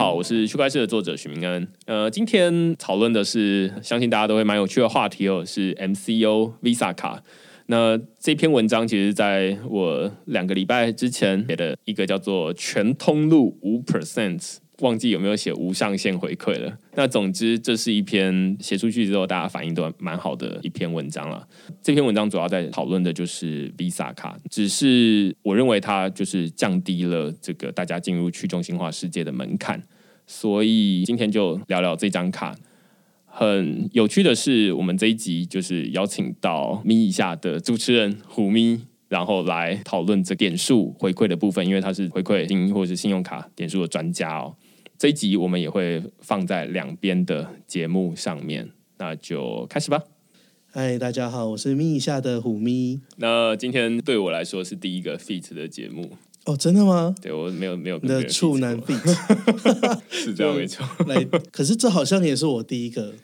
好，我是区块链的作者许明恩。呃，今天讨论的是，相信大家都会蛮有趣的话题哦，是 MCO Visa 卡。那这篇文章其实在我两个礼拜之前写的一个叫做“全通路五 percent”。忘记有没有写无上限回馈了？那总之，这是一篇写出去之后大家反应都蛮好的一篇文章了。这篇文章主要在讨论的就是 Visa 卡，只是我认为它就是降低了这个大家进入去中心化世界的门槛。所以今天就聊聊这张卡。很有趣的是，我们这一集就是邀请到咪以下的主持人虎咪，然后来讨论这点数回馈的部分，因为他是回馈金或者是信用卡点数的专家哦。这一集我们也会放在两边的节目上面，那就开始吧。嗨，大家好，我是咪一下的虎咪。那今天对我来说是第一个 feat 的节目哦，真的吗？对我没有没有的处男 feat 是这样没错。来，可是这好像也是我第一个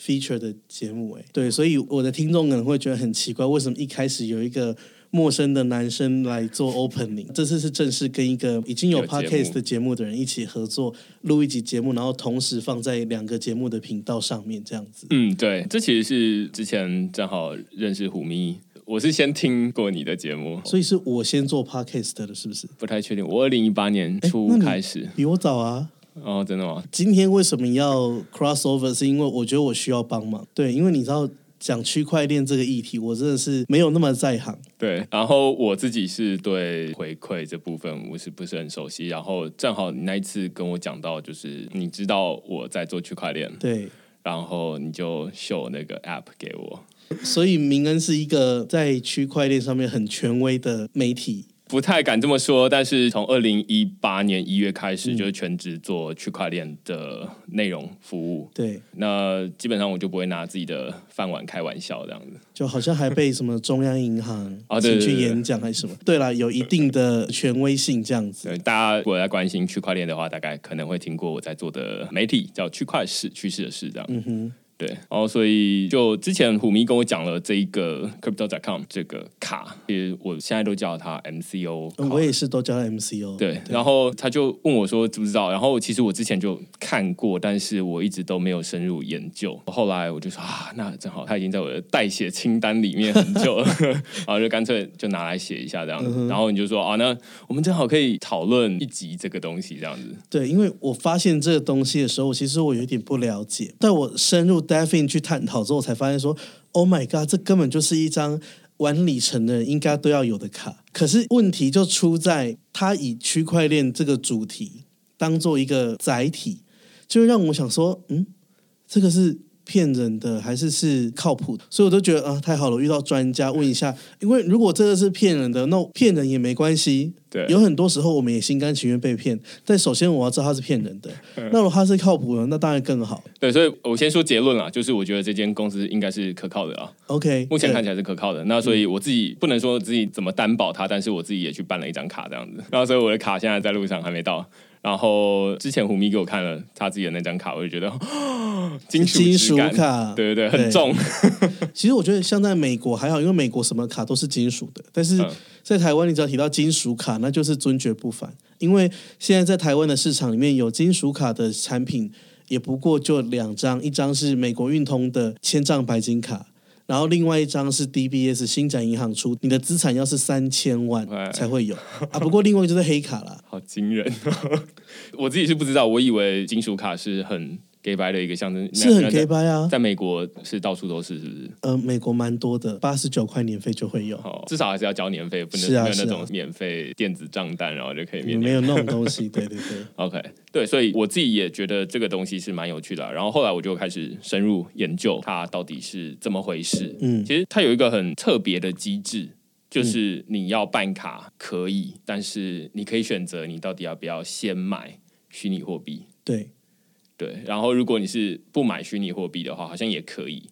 feature 的节目哎。对，所以我的听众可能会觉得很奇怪，为什么一开始有一个。陌生的男生来做 opening，这次是正式跟一个已经有 podcast 的节目的人一起合作录一集节目，然后同时放在两个节目的频道上面，这样子。嗯，对，这其实是之前正好认识虎咪，我是先听过你的节目，所以是我先做 podcast 的，是不是？不太确定，我二零一八年初开始，比我早啊。哦，真的吗？今天为什么要 crossover？是因为我觉得我需要帮忙，对，因为你知道。讲区块链这个议题，我真的是没有那么在行。对，然后我自己是对回馈这部分我是不是很熟悉。然后正好你那一次跟我讲到，就是你知道我在做区块链，对，然后你就秀那个 app 给我。所以明恩是一个在区块链上面很权威的媒体。不太敢这么说，但是从二零一八年一月开始，就是全职做区块链的内容服务。对，那基本上我就不会拿自己的饭碗开玩笑，这样子。就好像还被什么中央银行啊，请去演讲还是什么？对了，有一定的权威性这样子。大家如果在关心区块链的话，大概可能会听过我在做的媒体叫区块市趋势的事这样。嗯哼。对，然后所以就之前虎迷跟我讲了这一个 crypto.com 这个卡，其实我现在都叫它 MCO，我也是都叫它 MCO。对，然后他就问我说知不知道，然后其实我之前就看过，但是我一直都没有深入研究。后来我就说啊，那正好他已经在我的代写清单里面很久了，然后就干脆就拿来写一下这样子。然后你就说啊，那我们正好可以讨论一集这个东西这样子。对，因为我发现这个东西的时候，其实我有点不了解，但我深入。Devin 去探讨之后，才发现说：“Oh my god，这根本就是一张玩里程的人应该都要有的卡。可是问题就出在，他以区块链这个主题当做一个载体，就让我想说，嗯，这个是。”骗人的还是是靠谱的，所以我都觉得啊，太好了，遇到专家问一下。因为如果这个是骗人的，那骗人也没关系。对，有很多时候我们也心甘情愿被骗。但首先我要知道他是骗人的，那如果他是靠谱的，那当然更好。对，所以我先说结论啊，就是我觉得这间公司应该是可靠的啊。OK，目前看起来是可靠的。那所以我自己不能说自己怎么担保它，但是我自己也去办了一张卡这样子。然后所以我的卡现在在路上还没到。然后之前胡咪给我看了他自己的那张卡，我就觉得 金属金属卡，对对对，很重。其实我觉得像在美国还好，因为美国什么卡都是金属的。但是在台湾，你只要提到金属卡，那就是尊爵不凡。因为现在在台湾的市场里面有金属卡的产品，也不过就两张，一张是美国运通的千丈白金卡。然后另外一张是 DBS 新展银行出，你的资产要是三千万才会有啊。不过另外一个就是黑卡啦，好惊人！我自己是不知道，我以为金属卡是很。给白的一个象征是很给白啊，在美国是到处都是，是不是？呃，美国蛮多的，八十九块年费就会有，至少还是要交年费，不能没有那种免费电子账单，然后就可以免。没有那种东西，对对对。OK，对，所以我自己也觉得这个东西是蛮有趣的。然后后来我就开始深入研究它到底是怎么回事。嗯，其实它有一个很特别的机制，就是你要办卡可以，但是你可以选择你到底要不要先买虚拟货币。对。对，然后如果你是不买虚拟货币的话，好像也可以，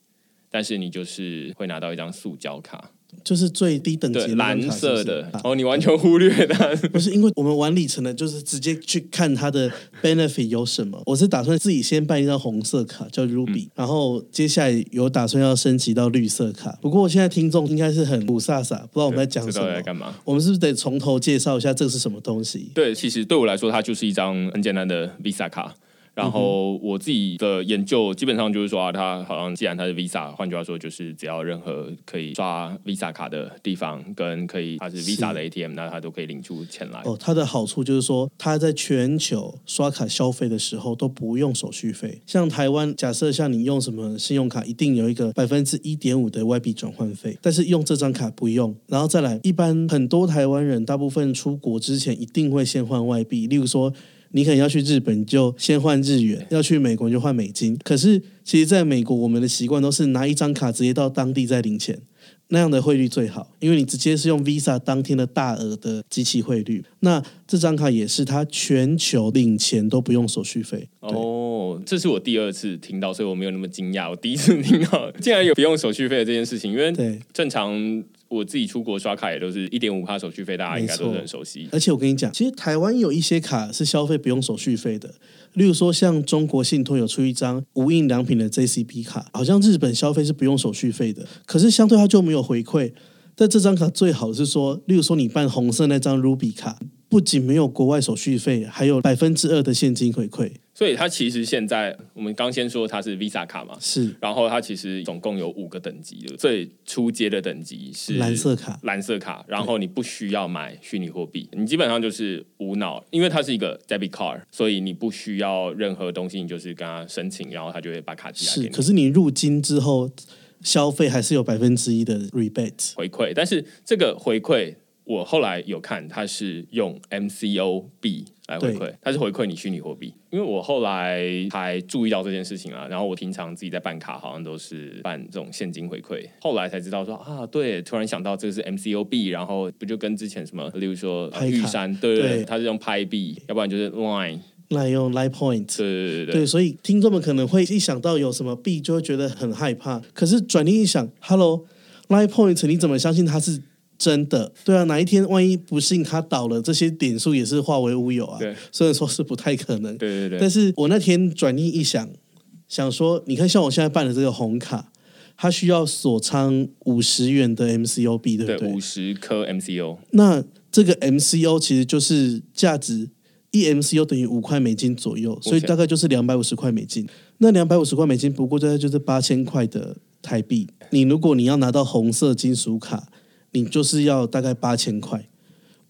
但是你就是会拿到一张塑胶卡。就是最低等级蓝色的啊哦，你完全忽略它。不是因为我们玩里程的，就是直接去看它的 benefit 有什么。我是打算自己先办一张红色卡，叫 Ruby，、然嗯后接下来有打算要升级到绿色卡。不过我现在听众应该是很不飒飒，不知道我们在讲什么。干嘛？我们是不是得从头介绍一下这是什么东西？对，其实对我来说，它就是一张很简单的 Visa 卡。然后我自己的研究基本上就是说啊，它好像既然它是 Visa，换句话说就是只要任何可以刷 Visa 卡的地方，跟可以它是 Visa 的 ATM，那它都可以领出钱来。哦，它的好处就是说，它在全球刷卡消费的时候都不用手续费。像台湾，假设像你用什么信用卡，一定有一个百分之一点五的外币转换费，但是用这张卡不用。然后再来，一般很多台湾人大部分出国之前一定会先换外币，例如说。你可能要去日本，就先换日元；要去美国，就换美金。可是，其实在美国，我们的习惯都是拿一张卡直接到当地再领钱。那样的汇率最好，因为你直接是用 Visa 当天的大额的机器汇率。那这张卡也是它全球领钱都不用手续费。哦，这是我第二次听到，所以我没有那么惊讶。我第一次听到竟然有不用手续费的这件事情，因为对，正常我自己出国刷卡也都是一点五帕手续费，大家应该都是很熟悉。而且我跟你讲，其实台湾有一些卡是消费不用手续费的，例如说像中国信托有出一张无印良品的 JCB 卡，好像日本消费是不用手续费的，可是相对它就没有回馈。但这张卡最好是说，例如说你办红色那张 Ruby 卡，不仅没有国外手续费，还有百分之二的现金回馈。所以它其实现在我们刚先说它是 Visa 卡嘛，是然后它其实总共有五个等级的，最初阶的等级是蓝色卡，蓝色卡，然后你不需要买虚拟货币，你基本上就是无脑，因为它是一个 debit card，所以你不需要任何东西，你就是跟他申请，然后他就会把卡寄来给是，你可是你入金之后消费还是有百分之一的 rebate。回馈。但是这个回馈，我后来有看，它是用 MCO B 来回馈，它是回馈你虚拟货币。因为我后来才注意到这件事情啊，然后我平常自己在办卡，好像都是办这种现金回馈，后来才知道说啊，对，突然想到这个是 MCO B，，然后不就跟之前什么，例如说、呃拍玉山，对它是用拍币，要不然就是 Line，那用 Line Point，对对对对。对，所以听众们可能会一想到有什么币，就会觉得很害怕。可是转念一想，Hello，Line Point，你怎么相信它是真的？对啊，哪一天万一不幸它倒了，这些点数也是化为乌有啊。对虽然说是不太可能，对对对但是我那天转念一想，想说，你看像我现在办的这个红卡，它需要锁仓五十元的 MCO 币，对不对，五十颗 MCO，那这个 MCO 其实就是价值一 MCO 等于五块美金左右，所以大概就是两百五十块美金。那两百五十块美金不过大概就是八千块的台币。你如果你要拿到红色金属卡，你就是要大概八千块。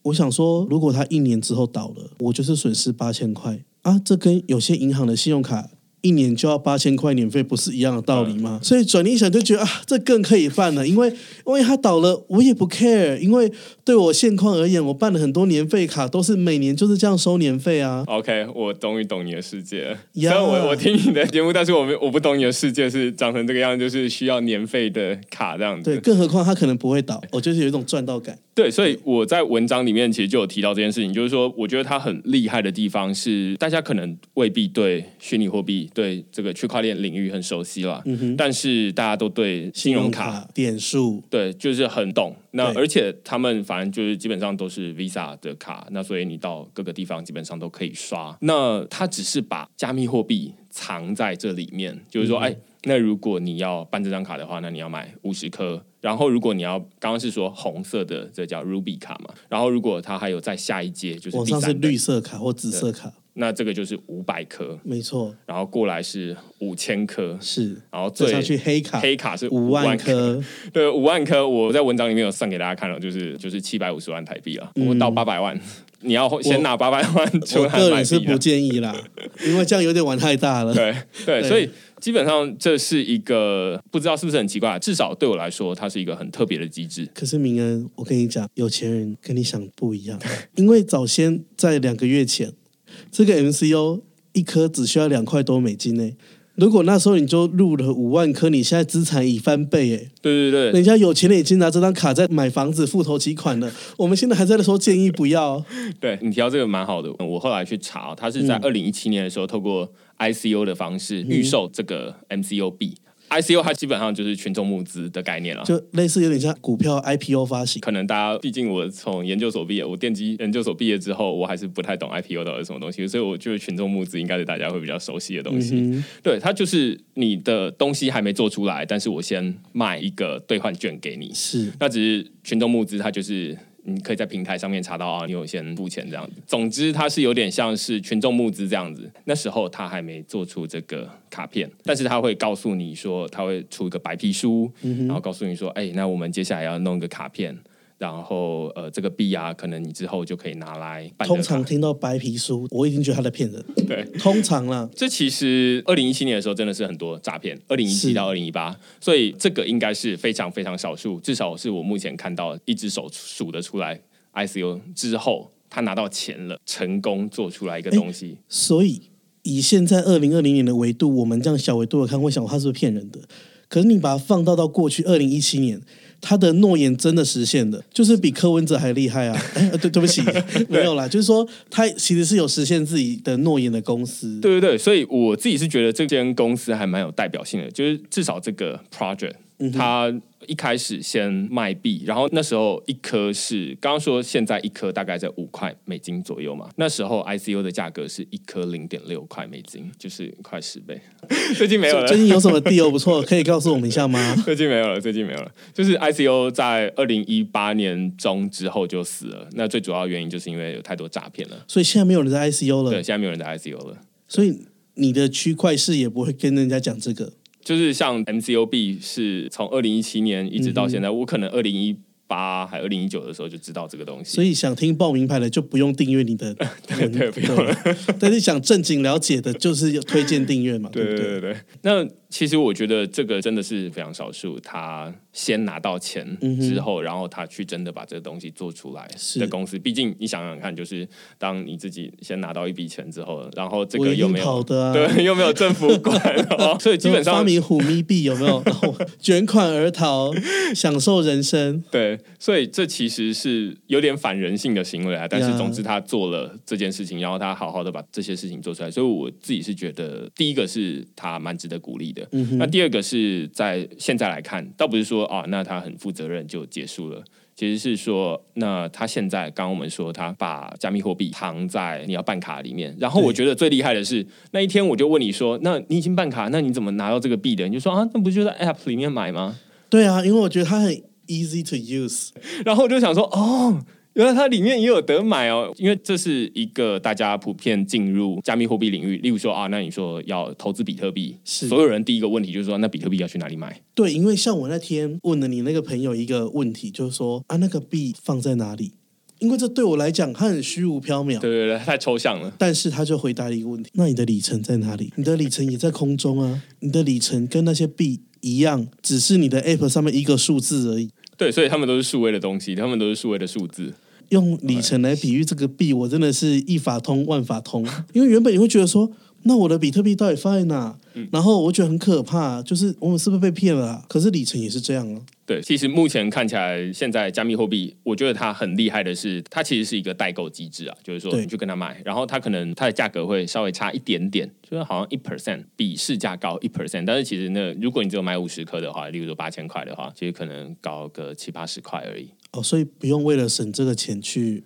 我想说，如果他一年之后倒了，我就是损失八千块啊！这跟有些银行的信用卡一年就要八千块年费，不是一样的道理吗？所以转念一想，就觉得啊，这更可以办了，因为因为他倒了，我也不 care，因为对我现况而言，我办了很多年费卡，都是每年就是这样收年费啊。OK，我终于懂你的世界了。虽然我我听你的节目，但是我没我不懂你的世界是长成这个样子，就是需要年费的卡这样子。对，更何况他可能不会倒，我就是有一种赚到感。对，所以我在文章里面其实就有提到这件事情，就是说，我觉得他很厉害的地方是，大家可能未必对虚拟货币、对这个区块链领域很熟悉啦，但是大家都对信用卡。点数，对，就是很懂。那而且他们反正就是基本上都是 Visa 的卡，那所以你到各个地方基本上都可以刷。那他只是把加密货币藏在这里面，就是说，哎、那如果你要办这张卡的话，那你要买五十颗。然后如果你要刚刚是说红色的，这叫 Ruby 卡嘛。然后如果它还有在下一阶，就是往上是绿色卡或紫色卡，那这个就是五百颗，没错，然后过来是五千颗，是。然后最上去黑卡，黑卡是五万颗。颗，对，五万颗，我在文章里面有算给大家看了，就是就是七百五十万台币了，我到八百万，你要先拿八百万出嗯我个人是不。建议啦，因为这样有点玩太大了。对 对，对所以基本上这是一个不知道是不是很奇怪，至少对我来说，它是一个很特别的机制。可是明恩，我跟你讲，有钱人跟你想不一样，因为早先在两个月前，这个 MCO 一颗只需要两块多美金呢。如果那时候你就入了五万颗，你现在资产已翻倍哎！对对对，人家有钱的已经拿这张卡在买房子付头期款了，我们现在还在说建议不要。对你提到这个蛮好的，我后来去查，它是在嗯二零一七年的时候，透过 ICO 的方式预售这个 MCO 币。ICO 它基本上就是群众募资的概念了。就类似有点像股票 IPO 发行。可能大家毕竟我从研究所毕业，我电机研究所毕业之后，我还是不太懂 IPO 到底是什么东西，所以我觉得群众募资应该是大家会比较熟悉的东西。对，它就是你的东西还没做出来，但是我先卖一个兑换券给你，是那只是群众募资，它就是你可以在平台上面查到啊，你有先付钱这样子。总之，它是有点像是群众募资这样子。那时候他还没做出这个卡片，但是他会告诉你说，他会出一个白皮书，然后告诉你说，哎，那我们接下来要弄一个卡片。然后呃，这个币啊，可能你之后就可以拿来办。通常听到白皮书，我已经觉得他在骗人。对，通常啦，这其实二零一七年的时候真的是很多诈骗，二零一七到二零一八，所以这个应该是非常非常少数，至少是我目前看到一只手数得出来，ICO 之后他拿到钱了，成功做出来一个东西。所以以现在二零二零年的维度，我们这样小维度的看，会想他是不是骗人的？可是你把它放到到过去二零一七年。他的诺言真的实现了，就是比柯文哲还厉害啊！对，对不起，没有啦，就是说他其实是有实现自己的诺言的公司。对对对，所以我自己是觉得这间公司还蛮有代表性的，就是至少这个 project 它。一开始先卖币，然后那时候一颗是刚刚说现在一颗大概在五块美金左右嘛，那时候 ICO 的价格是一颗零点六块美金，就是快十倍。最近没有了，最近有什么 deal 不错，可以告诉我们一下吗？最近没有了，最近没有了，就是 ICO 在二零一八年中之后就死了。那最主要原因就是因为有太多诈骗了，所以现在没有人在 ICO 了。对，现在没有人在 ICO 了，所以你的区块市也不会跟人家讲这个。就是像 MCOB 是从二零一七年一直到现在，我可能二零一八还二零一九的时候就知道这个东西。所以想听报名牌的就不用订阅你的，对对，不用了。但是想正经了解的，就是要推荐订阅嘛，对对对对。那其实我觉得这个真的是非常少数，他。先拿到钱之后，然后他去真的把这个东西做出来的公司。毕竟你想想看，就是当你自己先拿到一笔钱之后，然后这个又没有 对，又没有政府管，所以基本上发明虎咪币有没有？然后卷款而逃，享受人生。对，所以这其实是有点反人性的行为啊。但是总之他做了这件事情，然后他好好的把这些事情做出来，所以我自己是觉得，第一个是他蛮值得鼓励的。那第二个是在现在来看，倒不是说。啊，那他很负责任就结束了。其实是说，那他现在刚刚我们说他把加密货币藏在你要办卡里面。然后我觉得最厉害的是那一天我就问你说，那你已经办卡，那你怎么拿到这个币的？你就说啊，那不就在 App 里面买吗？对啊，因为我觉得它很 easy to use。然后我就想说，哦。原来它里面也有得买哦，因为这是一个大家普遍进入加密货币领域。例如说啊，那你说要投资比特币，是所有人第一个问题就是说，那比特币要去哪里买？对，因为像我那天问了你那个朋友一个问题，就是说啊，那个币放在哪里？因为这对我来讲，它很虚无缥缈，对对对，太抽象了。但是他就回答了一个问题：那你的里程在哪里？你的里程也在空中啊，你的里程跟那些币一样，只是你的 App 上面一个数字而已。对，所以他们都是数位的东西，他们都是数位的数字。用里程来比喻这个币，我真的是一法通万法通。因为原本你会觉得说，那我的比特币到底放在哪？然后我觉得很可怕，就是我们是不是被骗了？可是里程也是这样啊。对，其实目前看起来，现在加密货币，我觉得它很厉害的是，它其实是一个代购机制啊，就是说你去跟他买，然后它可能它的价格会稍微差一点点，就是好像一 percent 比市价高一 percent，但是其实那如果你只有买五十颗的话，例如说八千块的话，其实可能高个七八十块而已。哦，所以不用为了省这个钱去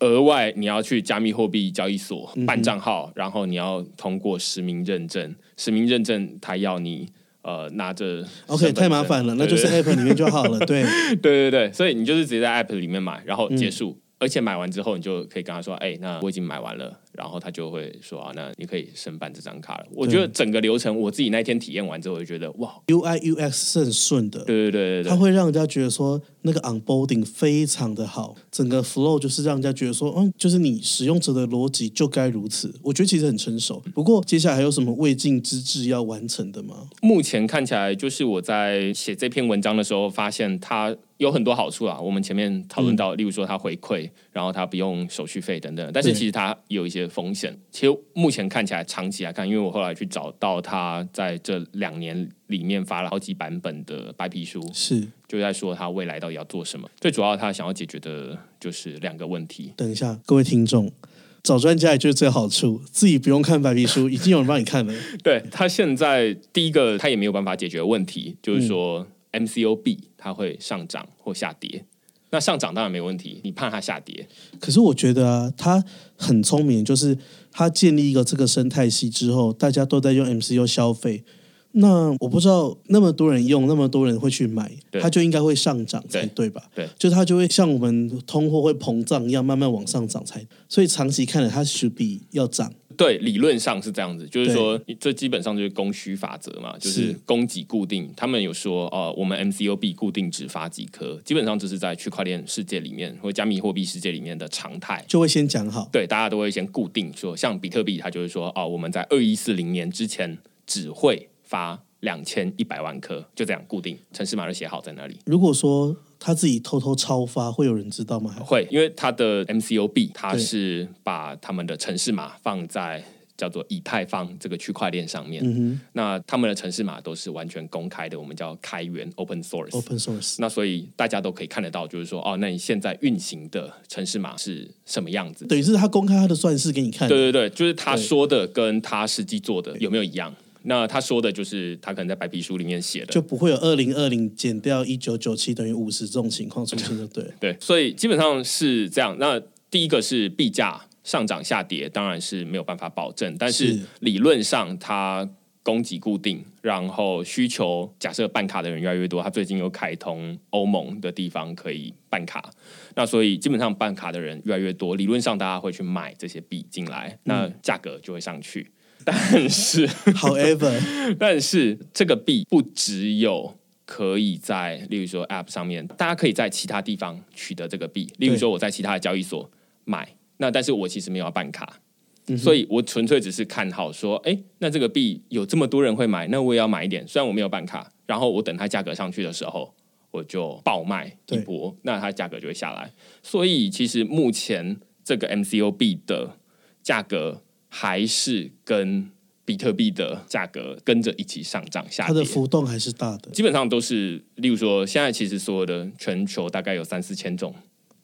额外你要去加密货币交易所办账号，然后你要通过实名认证，实名认证他要你。呃，拿着 OK 太麻烦了，那就是 App 里面就好了。对，对对对，所以你就是直接在 App 里面买，然后结束。而且买完之后，你就可以跟他说：“哎，那我已经买完了。”然后他就会说：“啊，那你可以申办这张卡了。”我觉得整个流程，我自己那天体验完之后，我就觉得哇，UI UX 是很顺的。对对对对，它会让人家觉得说那个 onboarding 非常的好，整个 flow 就是让人家觉得说，嗯，就是你使用者的逻辑就该如此。我觉得其实很成熟。不过接下来还有什么未尽之志要完成的吗？目前看起来，就是我在写这篇文章的时候，发现它。有很多好处啊，我们前面讨论到，例如说它回馈，然后它不用手续费等等，但是其实它有一些风险。其实目前看起来，长期来看，因为我后来去找到他在这两年里面发了好几版本的白皮书，是就在说他未来到底要做什么。最主要，他想要解决的就是两个问题。等一下，各位听众，找专家也就是这个好处，自己不用看白皮书，已经有人帮你看了。对他现在第一个，他也没有办法解决问题，就是说 MCOB 它会上涨或下跌。那上涨当然没问题，你怕它下跌？可是我觉得啊，他很聪明，就是它建立一个这个生态系之后，大家都在用 MCU 消费。那我不知道那么多人用，那么多人会去买，它就应该会上涨才对吧？对就它就会像我们通货会膨胀一样，慢慢往上涨才。所以长期看来，它 should be 要涨。对，理论上是这样子，就是说，这基本上就是供需法则嘛，就是是供给固定。他们有说，呃，我们 MCOB 固定只发几颗，基本上这是在区块链世界里面或加密货币世界里面的常态。就会先讲好，对，大家都会先固定说，像比特币，它就是说，哦，我们在二一四零年之前只会发两千一百万颗，就这样固定，城市码就写好在那里。如果说他自己偷偷超发，会有人知道吗？会，因为他的 MCOB 他是把他们的城市码放在叫做以太坊这个区块链上面。嗯那他们的城市码都是完全公开的，我们叫开源 （open source）。，open source，那所以大家都可以看得到，就是说，哦，那你现在运行的城市码是什么样子？等于是他公开他的算式给你看。对对对，就是他说的跟他实际做的有没有一样？那他说的就是他可能在白皮书里面写的，就不会有二零二零减掉一九九七等于五十这种情况出现，就对。对，所以基本上是这样。那第一个是币价上涨下跌，当然是没有办法保证，但是是理论上它供给固定，然后需求假设办卡的人越来越多，它最近有开通欧盟的地方可以办卡，那所以基本上办卡的人越来越多，理论上大家会去买这些币进来，那价格就会上去。但是 However，但是这个币不只有可以在，例如说 App 上面，大家可以在其他地方取得这个币。例如说我在其他的交易所买，那但是我其实没有要办卡，所以我纯粹只是看好说，哎，那这个币有这么多人会买，那我也要买一点。虽然我没有办卡，然后我等它价格上去的时候，我就爆卖一波，那它价格就会下来。所以其实目前这个 MCO 币的价格还是跟比特币的价格跟着一起上涨下跌它的。浮动还是大的。基本上都是，例如说，现在其实所有的全球大概有三四千种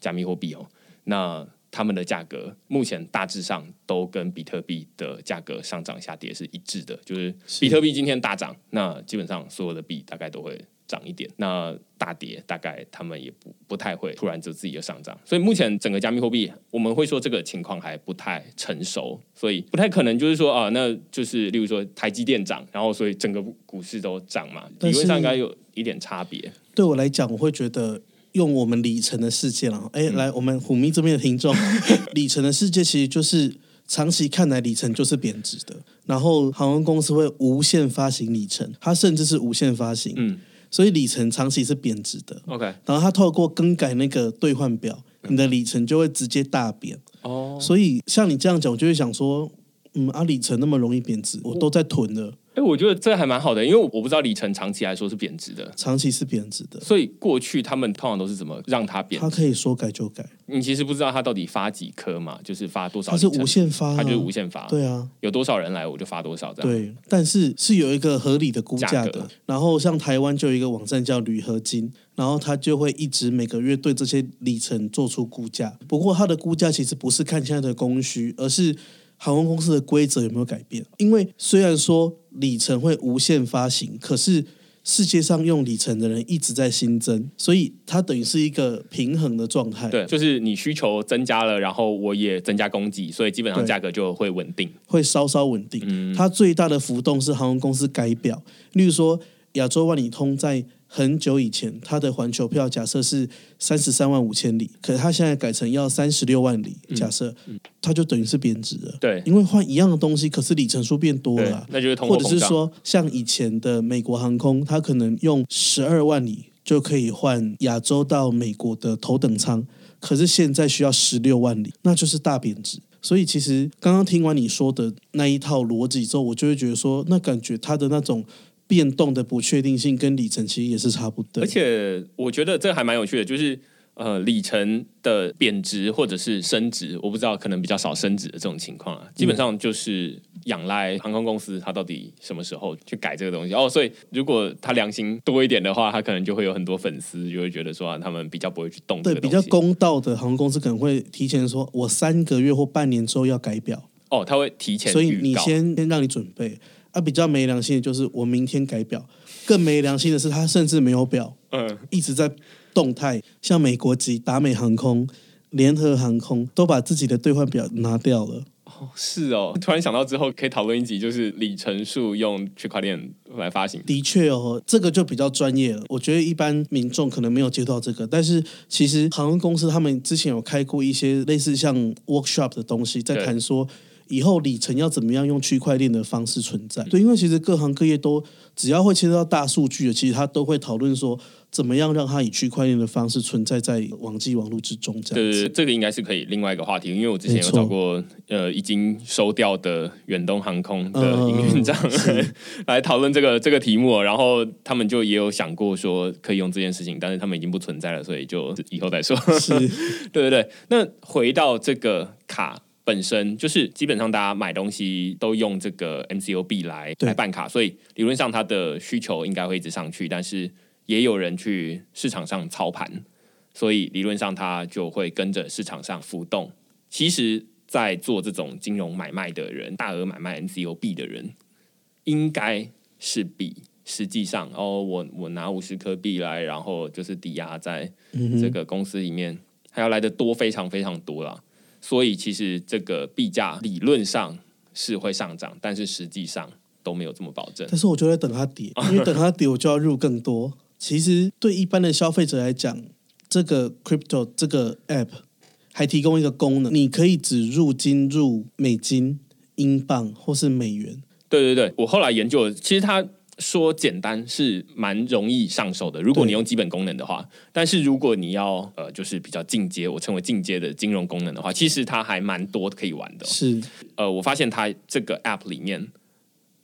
加密货币哦，那他们的价格目前大致上都跟比特币的价格上涨下跌是一致的，就是比特币今天大涨，那基本上所有的币大概都会涨一点，那大跌大概他们也不不太会突然就自己就上涨，所以目前整个加密货币我们会说这个情况还不太成熟，所以不太可能就是说啊，那就是例如说台积电涨，然后所以整个股市都涨嘛，理论上应该有一点差别。对我来讲，我会觉得用我们里程的世界了。哎，嗯来，我们虎咪这边的听众，里程的世界其实就是长期看来里程就是贬值的，然后航空公司会无限发行里程，它甚至是无限发行，嗯所以里程长期是贬值的。，OK，然后他透过更改那个兑换表，你的里程就会直接大贬。哦，所以像你这样讲，我就会想说，嗯，啊，里程那么容易贬值，我都在囤了，哎，我觉得这还蛮好的，因为我不知道里程长期来说是贬值的，长期是贬值的，所以过去他们通常都是怎么让它贬值？它可以说改就改，你其实不知道它到底发几颗嘛，就是发多少它是无限发、啊，它就是无限发，对啊，有多少人来我就发多少这样。对，但是是有一个合理的估价的。然后像台湾就有一个网站叫铝合金，然后它就会一直每个月对这些里程做出估价。不过它的估价其实不是看现在的供需，而是航空公司的规则有没有改变。因为虽然说里程会无限发行，可是世界上用里程的人一直在新增，所以它等于是一个平衡的状态。对，就是你需求增加了，然后我也增加供给，所以基本上价格就会稳定。会稍稍稳定。嗯它最大的浮动是航空公司改表，例如说亚洲万里通在很久以前，它的环球票假设是三十三万五千里，可是它现在改成要三十六万里，假设、它就等于是贬值了。嗯对因为换一样的东西，可是里程数变多了啊、，那就是通货或者是。说像以前的美国航空，它可能用十二万里就可以换亚洲到美国的头等舱，可是现在需要十六万里，那就是大贬值。所以其实刚刚听完你说的那一套逻辑之后，我就会觉得说，那感觉它的那种变动的不确定性跟里程其实也是差不多。而且我觉得这还蛮有趣的，就是呃里程的贬值或者是升值，我不知道，可能比较少升值的这种情况啊，基本上就是仰赖航空公司它到底什么时候去改这个东西哦。所以如果他良心多一点的话，他可能就会有很多粉丝就会觉得说、啊他们比较不会去动对比较。公道的航空公司可能会提前说，我三个月或半年之后要改表，哦，他会提前所以你先先让你准备。啊，比较没良心的就是我明天改表，更没良心的是他甚至没有表，嗯。一直在动态，像美国籍、达美航空、联合航空都把自己的兑换表拿掉了。哦是哦，突然想到之后可以讨论一集，就是里程数用区块链来发行。的确哦，这个就比较专业了。我觉得一般民众可能没有接触到这个，但是其实航空公司他们之前有开过一些类似像 workshop 的东西，在对谈说以后里程要怎么样用区块链的方式存在。对，因为其实各行各业都只要会牵涉到大数据的，其实他都会讨论说怎么样让它以区块链的方式存在在网际网络之中。这样子，对这个应该是可以另外一个话题，因为我之前有找过呃已经收掉的远东航空的嗯营运长、是 来讨论这个这个题目哦，然后他们就也有想过说可以用这件事情，但是他们已经不存在了，所以就以后再说。是 对对对，那回到这个卡本身，就是基本上大家买东西都用这个 MCOB 来来办卡，所以理论上它的需求应该会一直上去，但是也有人去市场上操盘，所以理论上它就会跟着市场上浮动。其实，在做这种金融买卖的人，大额买卖 MCOB 的人，应该是比实际上哦，我我拿五十颗币来，然后就是抵押在这个公司里面，还要来的多非常非常多啦。所以其实这个币价理论上是会上涨，但是实际上都没有这么保证。但是我就在等它跌，因为等它跌，我就要入更多。其实对一般的消费者来讲，这个 crypto 这个 app 还提供一个功能，你可以只入金入美金、英镑或是美元。对对对，我后来研究了，其实他说简单是蛮容易上手的，如果你用基本功能的话。但是如果你要呃，就是比较进阶，我称为进阶的金融功能的话，其实它还蛮多可以玩的哦、是呃，我发现它这个 app 里面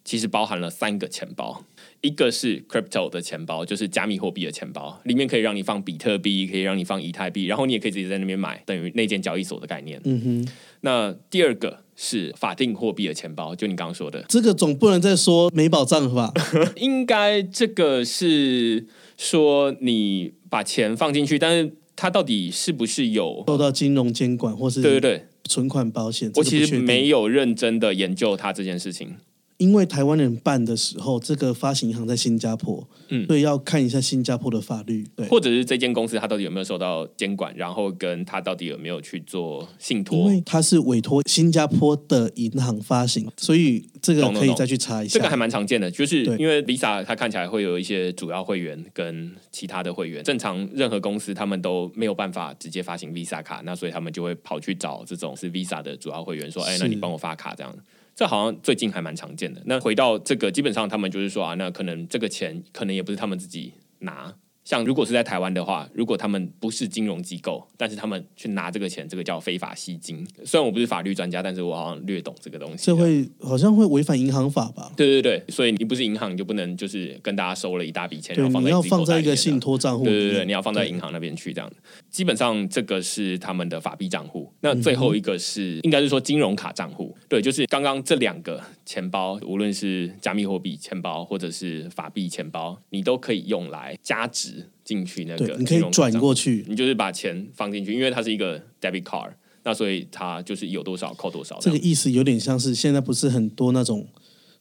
其实包含了三个钱包，一个是 crypto 的钱包，就是加密货币的钱包，里面可以让你放比特币，可以让你放以太币，然后你也可以直接在那边买，等于内建交易所的概念。嗯哼，那第二个是法定货币的钱包，就你刚刚说的，这个总不能再说没保障是吧？应该这个是说你把钱放进去，但是它到底是不是有？受到金融监管或是对对对，存款保险，我其实没有认真的研究它这件事情。因为台湾人办的时候，这个发行银行在新加坡，嗯所以要看一下新加坡的法律。对，或者是这间公司它到底有没有受到监管，然后跟它到底有没有去做信托因托为，它是委托新加坡的银行发行，所以这个可以再去查一下。这个还蛮常见的，就是因为 Visa 它看起来会有一些主要会员跟其他的会员，正常任何公司他们都没有办法直接发行 Visa 卡，那所以他们就会跑去找这种是 Visa 的主要会员说，哎，那你帮我发卡这样。这好像最近还蛮常见的。那回到这个，基本上他们就是说啊，那可能这个钱可能也不是他们自己拿。像如果是在台湾的话，如果他们不是金融机构，但是他们去拿这个钱，这个叫非法吸金。虽然我不是法律专家，但是我好像略懂这个东西。这会好像会违反银行法吧？对对对，所以你不是银行，你就不能就是跟大家收了一大笔钱，然对，后放你要在自己口袋放在一个信托账户。对对对，你要放在银行那边去这样。基本上这个是他们的法币账户。那嗯最后一个是、应该是说金融卡账户。对，就是刚刚这两个钱包，无论是加密货币钱包或者是法币钱包，你都可以用来加值进去那个对，你可以转过去。你就是把钱放进去，因为它是一个 debit card，那所以它就是有多少扣多少。这个意思有点像是现在不是很多那种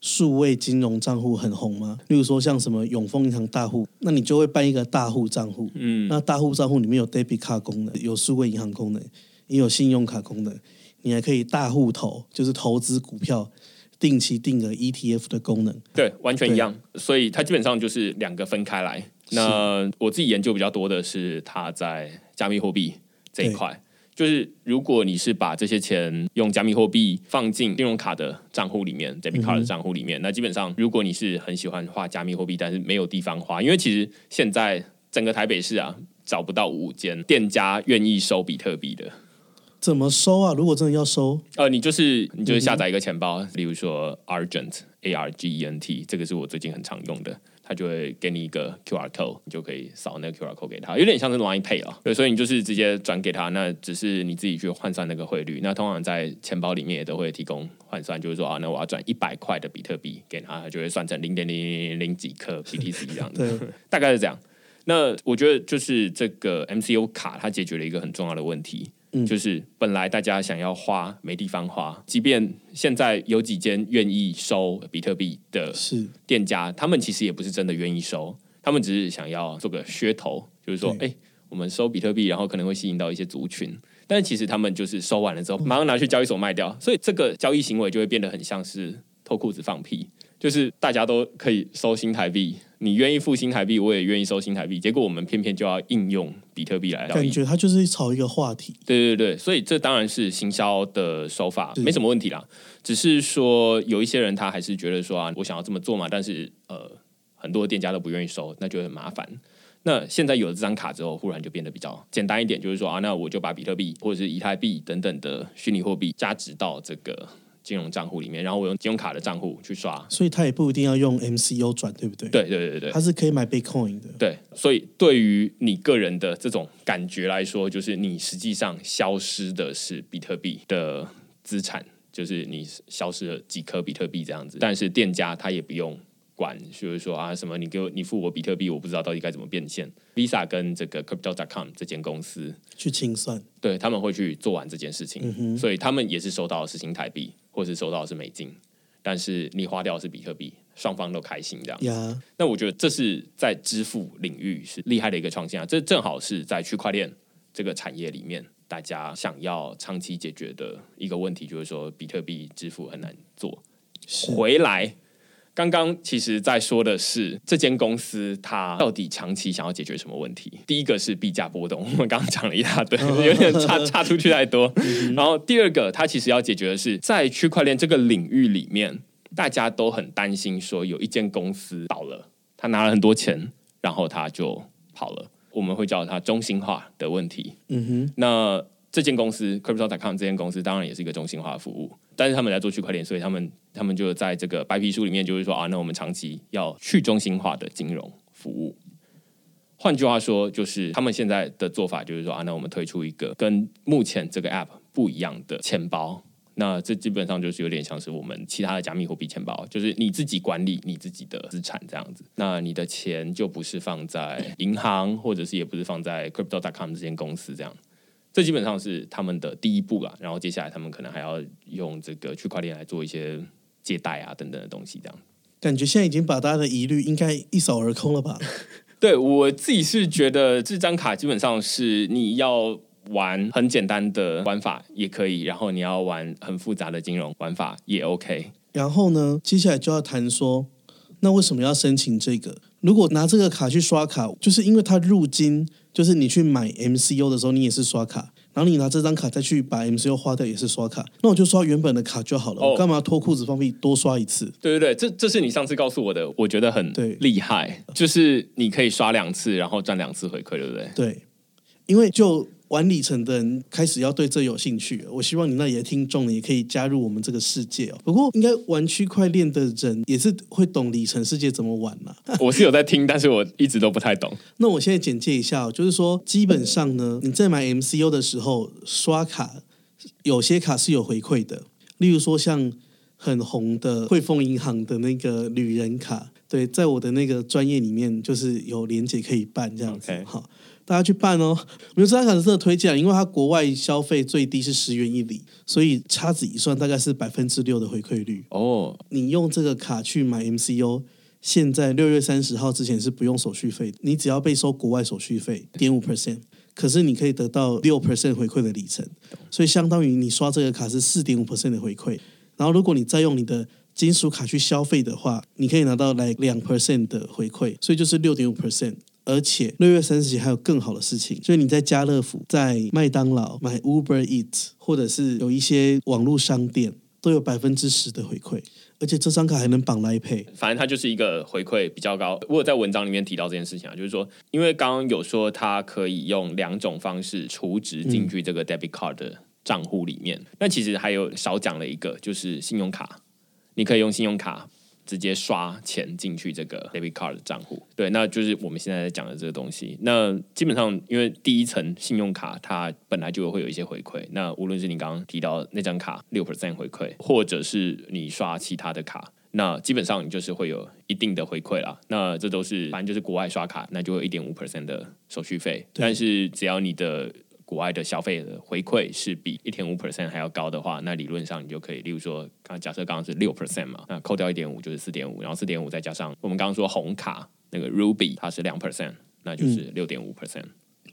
数位金融账户很红吗？例如说像什么永丰银行大户，那你就会办一个大户账户。嗯，那大户账户里面有 debit card 功能，有数位银行功能，也有信用卡功能，你还可以大户投，就是投资股票、定期定额 ETF 的功能。对，完全一样。所以它基本上就是两个分开来。那我自己研究比较多的是它在加密货币这一块，就是如果你是把这些钱用加密货币放进信用卡的账户里面，debit card 的账户里面，那基本上如果你是很喜欢花加密货币，但是没有地方花，因为其实现在整个台北市啊找不到五间店家愿意收比特币的。怎么收啊？如果真的要收，呃，你就是你就是下载一个钱包，例如说 Argent A R G E N T，这个是我最近很常用的。他就会给你一个 QR code，你就可以扫那个 QR code 给他，有点像是 Line Pay 啊。对，所以你就是直接转给他，那只是你自己去换算那个汇率。那通常在钱包里面也都会提供换算，就是说啊，那我要转一百块的比特币给他，他就会算成零点零零零零几克 BTC 这样子，大概是这样。那我觉得就是这个 MCO 卡，它解决了一个很重要的问题，就是本来大家想要花没地方花，即便现在有几间愿意收比特币的店家，他们其实也不是真的愿意收，他们只是想要做个噱头，就是说，哎，我们收比特币，然后可能会吸引到一些族群，但是其实他们就是收完了之后，马上拿去交易所卖掉，所以这个交易行为就会变得很像是脱裤子放屁。就是大家都可以收新台币，你愿意付新台币，我也愿意收新台币。结果我们偏偏就要应用比特币来感觉它就是炒一个话题。对对对，所以这当然是行销的手法，没什么问题啦。只是说有一些人他还是觉得说啊，我想要这么做嘛，但是呃，很多店家都不愿意收，那就很麻烦。那现在有了这张卡之后，忽然就变得比较简单一点，就是说啊，那我就把比特币或者是以太币等等的虚拟货币加值到这个。金融账户里面，然后我用金融卡的账户去刷，所以他也不一定要用 MCO 转，对不对？对对对对，他是可以买 Bitcoin 的。对，所以对于你个人的这种感觉来说，就是你实际上消失的是比特币的资产，就是你消失了几颗比特币这样子。但是店家他也不用管，就是说啊什么，你给我你付我比特币，我不知道到底该怎么变现。Visa 跟这个 Crypto.com 这间公司去清算，对他们会去做完这件事情，所以他们也是收到的是新台币。或是收到的是美金，但是你花掉的是比特币，双方都开心这样。那我觉得这是在支付领域是厉害的一个创新啊！这正好是在区块链这个产业里面，大家想要长期解决的一个问题，就是说比特币支付很难做回来。刚刚其实在说的是这间公司它到底长期想要解决什么问题？第一个是币价波动，我们刚刚讲了一大堆，有点差差出去太多。然后第二个，它其实要解决的是在区块链这个领域里面，大家都很担心说有一间公司倒了，他拿了很多钱，然后他就跑了，我们会叫它中心化的问题。嗯哼，那。这间公司 Crypto.com 这间公司当然也是一个中心化的服务，但是他们在做区块链，所以他们他们就在这个白皮书里面就是说啊，那我们长期要去中心化的金融服务。换句话说，就是他们现在的做法就是说啊，那我们推出一个跟目前这个 App 不一样的钱包。那这基本上就是有点像是我们其他的加密货币钱包，就是你自己管理你自己的资产这样子。那你的钱就不是放在银行，或者是也不是放在 Crypto.com 这间公司这样。这基本上是他们的第一步了，然后接下来他们可能还要用这个区块链来做一些借贷啊等等的东西，这样感觉现在已经把大家的疑虑应该一扫而空了吧？对我自己是觉得这张卡基本上是你要玩很简单的玩法也可以，然后你要玩很复杂的金融玩法也 OK。然后呢，接下来就要谈说，那为什么要申请这个？如果拿这个卡去刷卡，就是因为它入金。就是你去买 MCU 的时候，你也是刷卡，然后你拿这张卡再去把 MCO 花掉，也是刷卡。那我就刷原本的卡就好了，我干嘛脱裤子放屁多刷一次？对对对，这这是你上次告诉我的，我觉得很厉害，就是你可以刷两次，然后赚两次回馈，对不对？对，因为就。玩里程的人开始要对这有兴趣，我希望你那里的听众也可以加入我们这个世界哦。不过，应该玩区块链的人也是会懂里程世界怎么玩嘛。我是有在听，但是我一直都不太懂。那我现在简介一下，就是说，基本上呢，你在买 MCU 的时候刷卡，有些卡是有回馈的，例如说像很红的汇丰银行的那个旅人卡，对，在我的那个专业里面就是有连接可以办这样子，好。大家去办哦！我觉得这张卡真的推荐，因为它国外消费最低是十元一里，所以掐指一算大概是百分之六的回馈率哦。你用这个卡去买 MCO，现在六月三十号之前是不用手续费，你只要被收国外手续费点五 percent，可是你可以得到六 percent 回馈的里程，所以相当于你刷这个卡是四点五 percent 的回馈。然后如果你再用你的金属卡去消费的话，你可以拿到来两 percent 的回馈，所以就是六点五 percent。而且六月三十节还有更好的事情，所以你在家乐福、在麦当劳买 Uber Eat，或者是有一些网络商店，都有百分之十的回馈。而且这张卡还能绑来配，反正它就是一个回馈比较高。我有在文章里面提到这件事情啊，就是说，因为刚刚有说它可以用两种方式储值进去这个 debit card 的账户里面，那其实还有少讲了一个，就是信用卡，你可以用信用卡。直接刷钱进去这个 debit card 的账户。对，那就是我们现在在讲的这个东西。那基本上，因为第一层信用卡它本来就会有一些回馈，那无论是你刚刚提到那张卡六 percent 回馈，或者是你刷其他的卡。那基本上你就是会有一定的回馈啦。那这都是反正就是国外刷卡，那就有一点五 percent 的手续费。但是只要你的国外的消费的回馈是比一点五 percent 还要高的话，那理论上你就可以，例如说，刚假设刚刚是六 percent 嘛，那扣掉一点五就是四点五，然后四点五再加上我们刚刚说红卡那个 Ruby 它是两 percent，那就是六点五 percent。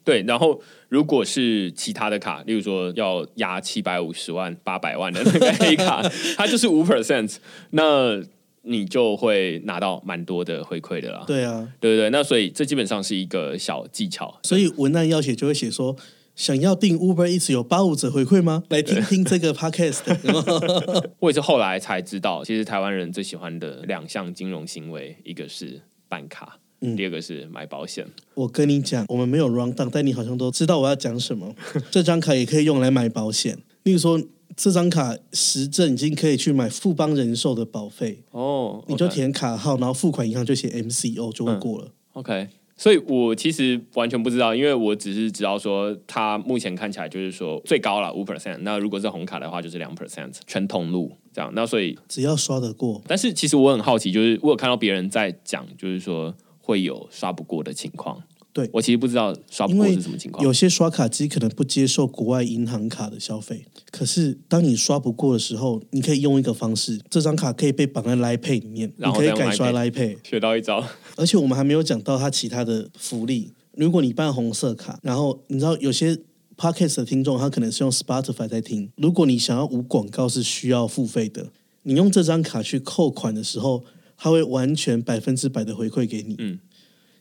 对，然后如果是其他的卡，例如说要压七百五十万、八百万的那个黑卡，它就是五 percent，那你就会拿到蛮多的回馈的啦。对啊，对对对，那所以这基本上是一个小技巧。所以文案要写就会写说，想要订 Uber 一直有八五折回馈吗？来听听这个 podcast。我也是后来才知道，其实台湾人最喜欢的两项金融行为，一个是办卡。第二个是买保险。我跟你讲，我们没有 round down，但你好像都知道我要讲什么。这张卡也可以用来买保险，例如说，这张卡实证已经可以去买富邦人寿的保费哦，你就填卡号，然后付款银行就写 MCO 就会过了。OK，所以我其实完全不知道，因为我只是知道说，它目前看起来就是说最高了五 percent，那如果是红卡的话就是两 percent，全通路这样。那所以只要刷得过，但是其实我很好奇，就是我有看到别人在讲，就是说。会有刷不过的情况，对我其实不知道刷不过是什么情况。有些刷卡机可能不接受国外银行卡的消费，可是当你刷不过的时候，你可以用一个方式，这张卡可以被绑在 Line Pay 里面，你可以改刷 Line Pay，学到一招。而且我们还没有讲到它其他的福利。如果你办红色卡，然后你知道有些 Podcast 的听众他可能是用 Spotify 在听，如果你想要无广告是需要付费的，你用这张卡去扣款的时候。他会完全百分之百的回馈给你，嗯，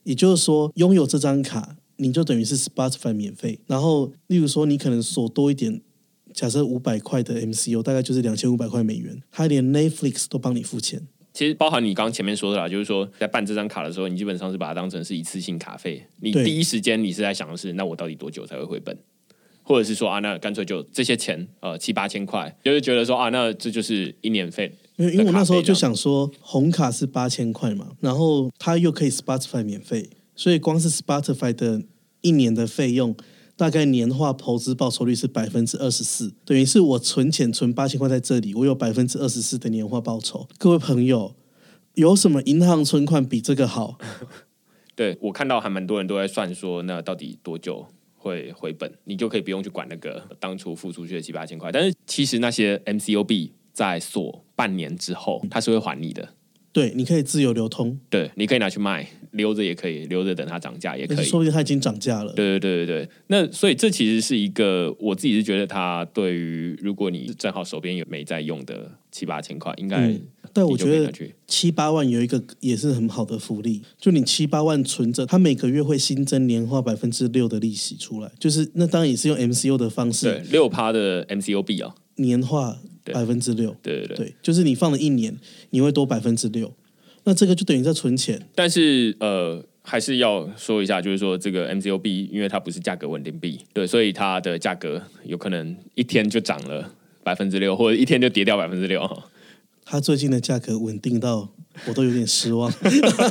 也就是说，拥有这张卡，你就等于是 Spotify 免费。然后，例如说，你可能锁多一点，假设五百块的 MCU，大概就是两千五百块美元，它连 Netflix 都帮你付钱。其实包含你刚刚前面说的啦，就是说，在办这张卡的时候，你基本上是把它当成是一次性卡费。你第一时间你是在想的是，那我到底多久才会回本？或者是说啊，那干脆就这些钱，呃，七八千块，就是觉得说啊，那这就是一年费。因为因为我那时候就想说，红卡是八千块嘛，然后它又可以 Spotify 免费，所以光是 Spotify 的一年的费用，大概年化投资报酬率是百分之二十四，等于是我存钱存八千块在这里，我有百分之二十四的年化报酬。各位朋友，有什么银行存款比这个好？对我看到还蛮多人都在算说，那到底多久会回本？你就可以不用去管那个当初付出去的七八千块，但是其实那些 MCOB。在锁半年之后，它是会还你的。对，你可以自由流通。对，你可以拿去卖，留着也可以，留着等它涨价也可以。说不定它已经涨价了。对对对对对。那所以这其实是一个，我自己是觉得它对于如果你正好手边有没在用的七八千块，应该。但我觉得七八万有一个也是很好的福利，就你七八万存着，它每个月会新增年化百分之六的利息出来，就是那当然也是用 MCU 的方式，对，六趴的 MCUB 啊，年化。百分之六，对对对，就是你放了一年，你会多百分之六，那这个就等于在存钱。但是呃，还是要说一下，就是说这个 MCOB，因为它不是价格稳定币，对，所以它的价格有可能一天就涨了百分之六，或者一天就跌掉百分之六哈。它最近的价格稳定到。我都有点失望，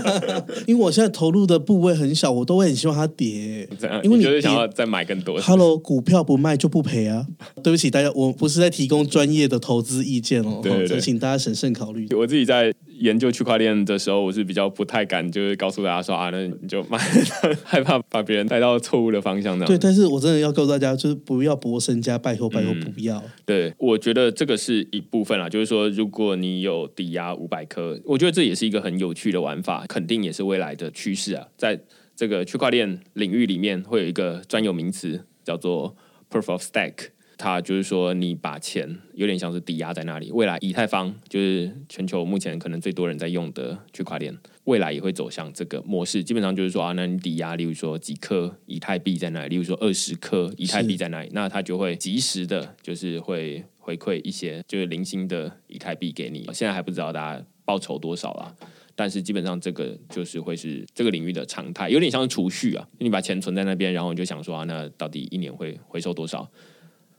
因为我现在投入的部位很小，我都会很希望它跌。因为你就是想要再买更多。Hello，股票不卖就不赔啊！对不起大家，我不是在提供专业的投资意见哦，对请大家审慎考虑。我自己在研究区块链的时候，我是比较不太敢，就是告诉大家说啊，那你就买，害怕把别人带到错误的方向的。对，但是我真的要告诉大家，就是不要博身家，拜托拜托不要。对，我觉得这个是一部分啊，就是说，如果你有抵押五百颗，我觉得。这也是一个很有趣的玩法，肯定也是未来的趋势啊！在这个区块链领域里面，会有一个专有名词叫做 Proof of Stake，它就是说你把钱有点像是抵押在那里。未来以太坊就是全球目前可能最多人在用的区块链，未来也会走向这个模式。基本上就是说啊，那你抵押，例如说几颗以太币在那里，例如说二十颗以太币在那里，那它就会及时的，就是会回馈一些就是零星的以太币给你。现在还不知道大家。报酬多少啦？但是基本上这个就是会是这个领域的常态，有点像是储蓄啊。你把钱存在那边，然后你就想说啊，那到底一年会回收多少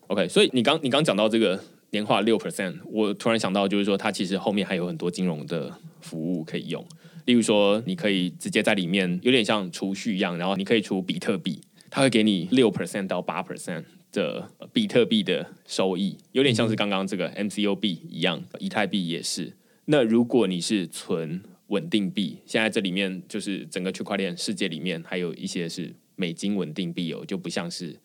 ？OK，所以你刚你刚讲到这个，年化六 percent，我突然想到，就是说它其实后面还有很多金融的服务可以用，例如说你可以直接在里面有点像储蓄一样，然后你可以出比特币，它会给你六 percent 到八 percent 的比特币的收益，有点像是刚刚这个 MCUB 一样，以太币也是。那如果你是存稳定币，现在这里面就是整个区块链世界里面还有一些是美金稳定币哦，就不像是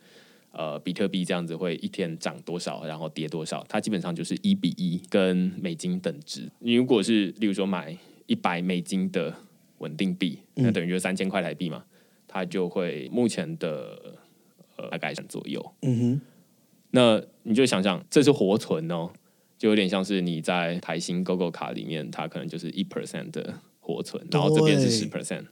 呃比特币这样子会一天涨多少然后跌多少，它基本上就是一比一跟美金等值。你如果是例如说买一百美金的稳定币，那等于就三千块台币嘛，它就会目前的呃大概左右。嗯哼，那你就想想，这是活存哦，就有点像是你在台新 GoGo 卡里面，它可能就是一 percent 的活存，然后这边是十 percent，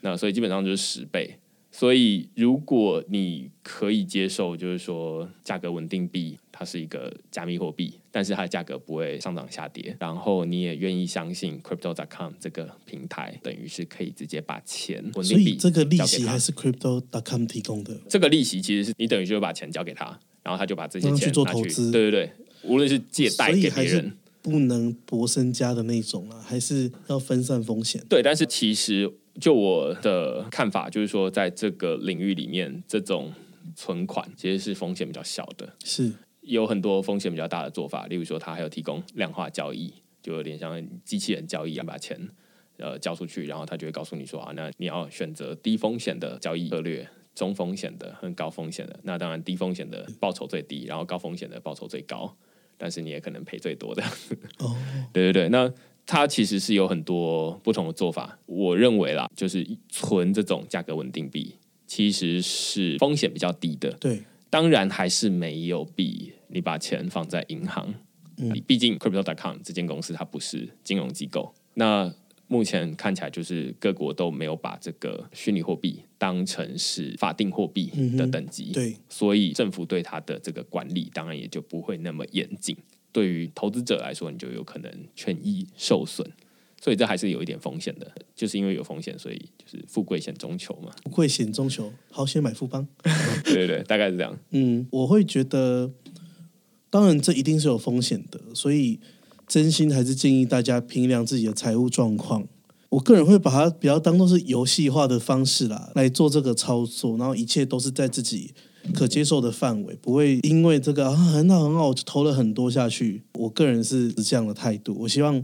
那所以基本上就是十倍。所以如果你可以接受，就是说价格稳定币它是一个加密货币，但是它的价格不会上涨下跌，然后你也愿意相信 Crypto.com 这个平台，等于是可以直接把钱稳定币所以这个利息还是 Crypto.com 提供的。这个利息其实是你等于就把钱交给他，然后他就把这些让他去做钱拿去投资对对对，无论是借贷还是给别人，不能博身家的那种啊，还是要分散风险。对，但是其实就我的看法，就是说在这个领域里面，这种存款其实是风险比较小的，是，有很多风险比较大的做法，例如说它还有提供量化交易，就有点像机器人交易一样，把钱呃交出去，然后他就会告诉你说啊，那你要选择低风险的交易策略。中风险的和高风险的，那当然低风险的报酬最低，然后高风险的报酬最高，但是你也可能赔最多的。哦，对对对，那它其实是有很多不同的做法。我认为啦，就是存这种价格稳定币，其实是风险比较低的。对，当然还是没有比你把钱放在银行。嗯毕竟 Crypto.com 这间公司它不是金融机构。那目前看起来就是各国都没有把这个虚拟货币当成是法定货币的等级。对，所以政府对它的这个管理当然也就不会那么严谨。对于投资者来说，你就有可能权益受损，所以这还是有一点风险的。就是因为有风险，所以就是富贵险中求嘛。富贵险中求，好险买富邦。对对对，大概是这样。嗯，我会觉得，当然这一定是有风险的，所以真心还是建议大家评量自己的财务状况。我个人会把它比较当做是游戏化的方式啦，来做这个操作，然后一切都是在自己可接受的范围，不会因为这个啊很好很好，我就投了很多下去。我个人是这样的态度，我希望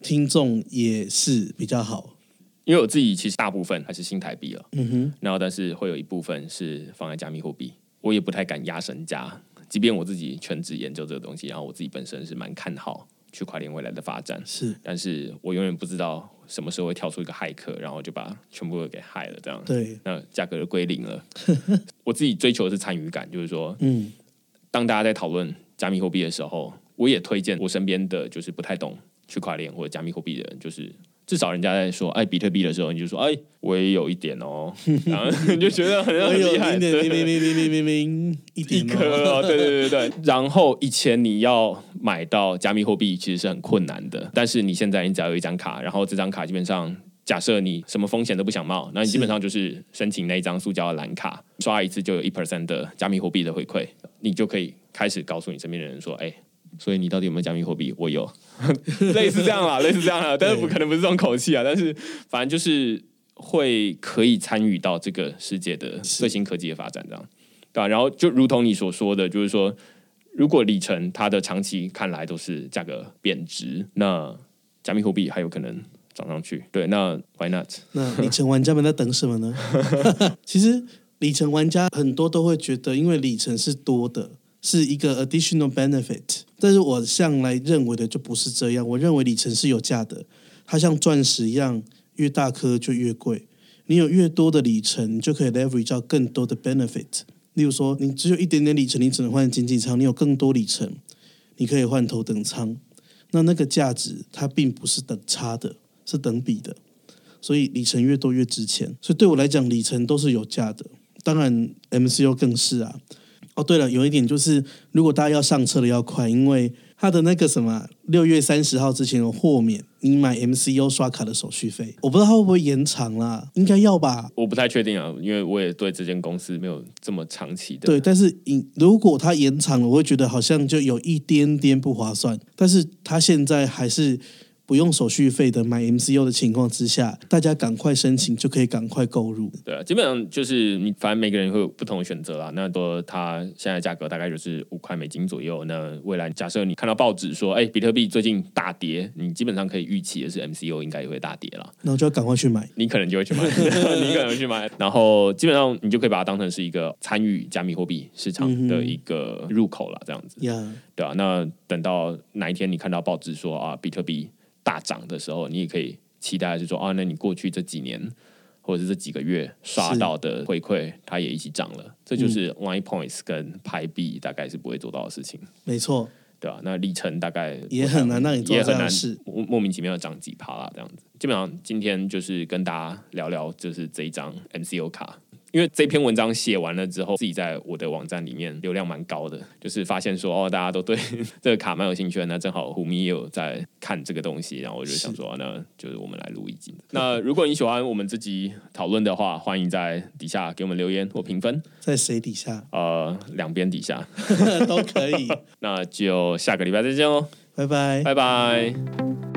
听众也是比较好。因为我自己其实大部分还是新台币了，嗯哼，然后但是会有一部分是放在加密货币，我也不太敢压身家，即便我自己全职研究这个东西，然后我自己本身是蛮看好区块链未来的发展，是。但是我永远不知道什么时候会跳出一个骇客，然后就把全部都给害了，这样，对，那价格就归零了。我自己追求的是参与感，就是说，嗯，当大家在讨论加密货币的时候，我也推荐我身边的就是不太懂区块链或者加密货币的人，就是至少人家在说哎比特币的时候，你就说哎我也有一点哦，然后你就觉得很很厉害，零零零零零零零零一一点颗 对对对对对。然后以前你要买到加密货币其实是很困难的，但是你现在你只要有一张卡，然后这张卡基本上。假设你什么风险都不想冒，那你基本上就是申请那一张塑胶的蓝卡，刷一次就有一 percent 的加密货币的回馈，你就可以开始告诉你身边的人说，哎、所以你到底有没有加密货币？我有，类似这样啦，类似这样啦，但是不可能不是这种口气啊，但是反正就是会可以参与到这个世界的最新科技的发展，这样对吧、然后就如同你所说的，就是说，如果里程它的长期看来都是价格贬值，那加密货币还有可能涨上去。对，那 why not？那里程玩家们在等什么呢？其实里程玩家很多都会觉得，因为里程是多的，是一个 additional benefit。但是我向来认为的就不是这样，我认为里程是有价的，它像钻石一样，越大颗就越贵。你有越多的里程，你就可以 leverage 到更多的 benefit。例如说，你只有一点点里程，你只能换经济舱；你有更多里程，你可以换头等舱。那那个价值它并不是等差的，是等比的。所以里程越多越值钱。所以对我来讲，里程都是有价的。当然，MCO 更是啊。哦，对了，有一点就是，如果大家要上车的要快，因为它的那个什么六月三十号之前有豁免，你买 MCU 刷卡的手续费。我不知道它会不会延长啦，应该要吧？我不太确定啊，因为我也对这间公司没有这么长期的。对，但是如果它延长了，我会觉得好像就有一点点不划算。但是它现在还是。不用手续费的买 MCU 的情况之下，大家赶快申请就可以赶快购入。对啊，基本上就是你，反正每个人会有不同的选择啦。那多它现在价格大概就是五块美金左右。那未来假设你看到报纸说，哎，比特币最近大跌，你基本上可以预期的是 MCU 应该也会大跌了。那我就要赶快去买，你可能就会去买，你可能去买。然后基本上你就可以把它当成是一个参与加密货币市场的一个入口了，这样子。对啊，那等到哪一天你看到报纸说啊，比特币。大涨的时候，你也可以期待是说啊，那你过去这几年或者是这几个月刷到的回馈，它也一起涨了。这就是 Line Points 跟拍币大概是不会做到的事情。没错，对吧？那里程大概也很难让你做这样事，莫莫名其妙的涨几趴啦，这样子。基本上今天就是跟大家聊聊，就是这一张 MCO 卡。因为这篇文章写完了之后，自己在我的网站里面流量蛮高的，就是发现说哦，大家都对这个卡蛮有兴趣的。那正好虎咪也有在看这个东西，然后我就想说，那就是我们来录一集。那如果你喜欢我们这集讨论的话，欢迎在底下给我们留言或评分。在谁底下？呃，两边底下 都可以。那就下个礼拜再见喽，拜拜，拜拜。